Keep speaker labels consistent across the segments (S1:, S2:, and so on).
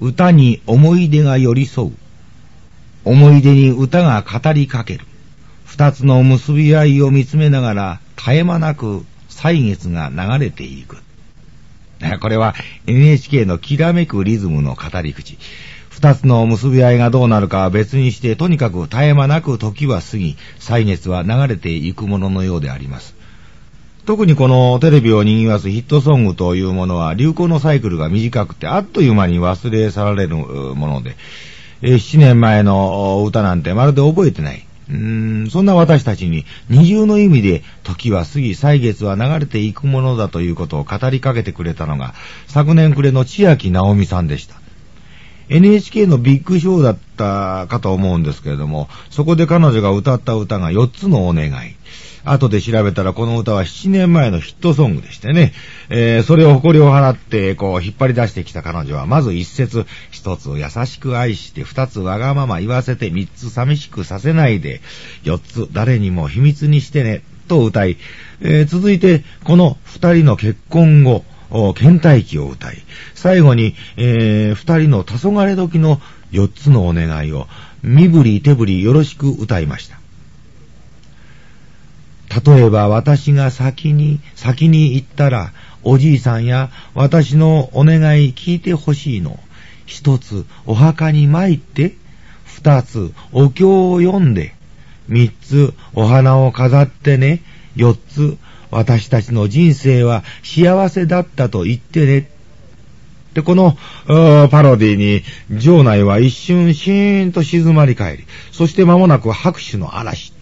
S1: 歌に思い出が寄り添う。思い出に歌が語りかける。二つの結び合いを見つめながら絶え間なく歳月が流れていく。これは NHK のきらめくリズムの語り口。二つの結び合いがどうなるかは別にして、とにかく絶え間なく時は過ぎ、歳月は流れていくもののようであります。特にこのテレビを賑わすヒットソングというものは流行のサイクルが短くてあっという間に忘れ去られるもので、7年前の歌なんてまるで覚えてない。うーん、そんな私たちに二重の意味で時は過ぎ歳月は流れていくものだということを語りかけてくれたのが昨年暮れの千秋直美さんでした。NHK のビッグショーだったかと思うんですけれども、そこで彼女が歌った歌が4つのお願い。後で調べたらこの歌は7年前のヒットソングでしてね、えー、それを誇りを払って、こう、引っ張り出してきた彼女は、まず一節、一つ優しく愛して、二つわがまま言わせて、三つ寂しくさせないで、四つ誰にも秘密にしてね、と歌い、えー、続いて、この二人の結婚後、倦怠期を歌い、最後に、えー、二人の黄昏時の四つのお願いを、身振り手振りよろしく歌いました。例えば私が先に、先に行ったら、おじいさんや私のお願い聞いてほしいの。一つお墓に参って、二つお経を読んで、三つお花を飾ってね、四つ私たちの人生は幸せだったと言ってね。で、このパロディに場内は一瞬シーンと静まり返り、そして間もなく拍手の嵐。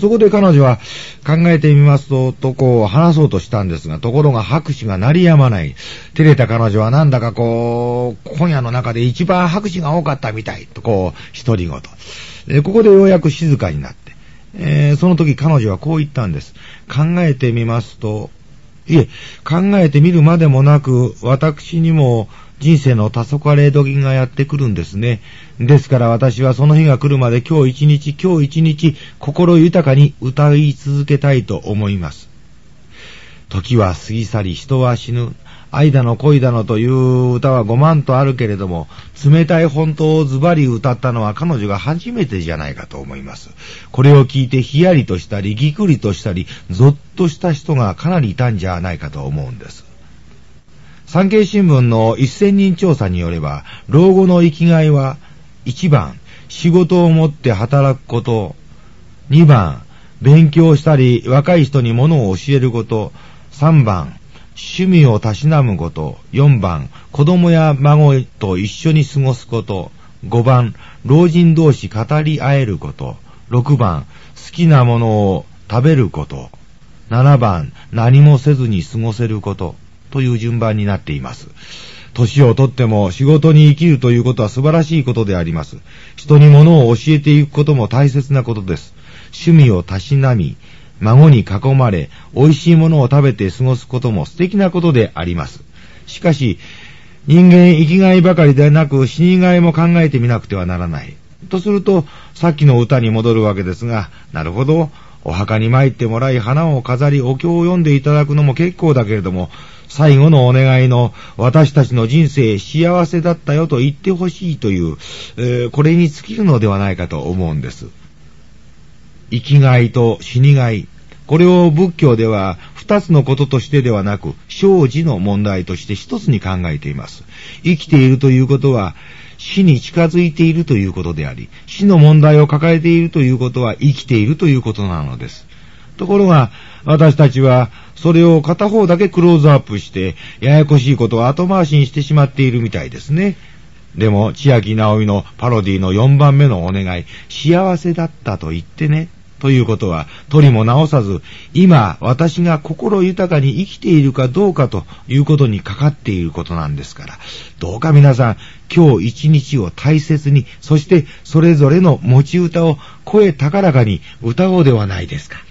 S1: そこで彼女は考えてみますと、とこう話そうとしたんですが、ところが拍手が鳴りやまない。照れた彼女はなんだかこう、今夜の中で一番拍手が多かったみたい、とこう、独り言。ここでようやく静かになって、えー、その時彼女はこう言ったんです。考えてみますと、いえ、考えてみるまでもなく、私にも人生の黄昏時がやってくるんですね。ですから私はその日が来るまで今日一日、今日一日、心豊かに歌い続けたいと思います。時は過ぎ去り、人は死ぬ。愛だの恋だのという歌は5万とあるけれども、冷たい本当をズバリ歌ったのは彼女が初めてじゃないかと思います。これを聞いてヒヤリとしたり、ぎくりとしたり、ゾッとした人がかなりいたんじゃないかと思うんです。産経新聞の1000人調査によれば、老後の生きがいは、1番、仕事を持って働くこと。2番、勉強したり、若い人に物を教えること。3番、趣味をたしなむこと。4番、子供や孫と一緒に過ごすこと。5番、老人同士語り合えること。6番、好きなものを食べること。7番、何もせずに過ごせること。という順番になっています。年をとっても仕事に生きるということは素晴らしいことであります。人に物を教えていくことも大切なことです。趣味をたしなみ、孫に囲まれ、美味しいものを食べて過ごすことも素敵なことであります。しかし、人間生きがいばかりでなく死にがいも考えてみなくてはならない。とすると、さっきの歌に戻るわけですが、なるほど、お墓に参ってもらい花を飾りお経を読んでいただくのも結構だけれども、最後のお願いの私たちの人生幸せだったよと言ってほしいという、えー、これに尽きるのではないかと思うんです。生きがいと死にがい。これを仏教では二つのこととしてではなく、生死の問題として一つに考えています。生きているということは、死に近づいているということであり、死の問題を抱えているということは生きているということなのです。ところが、私たちは、それを片方だけクローズアップして、ややこしいことを後回しにしてしまっているみたいですね。でも、千秋直美のパロディの4番目のお願い、幸せだったと言ってね。ということは、取りも直さず、今、私が心豊かに生きているかどうかということにかかっていることなんですから、どうか皆さん、今日一日を大切に、そしてそれぞれの持ち歌を声高らかに歌おうではないですか。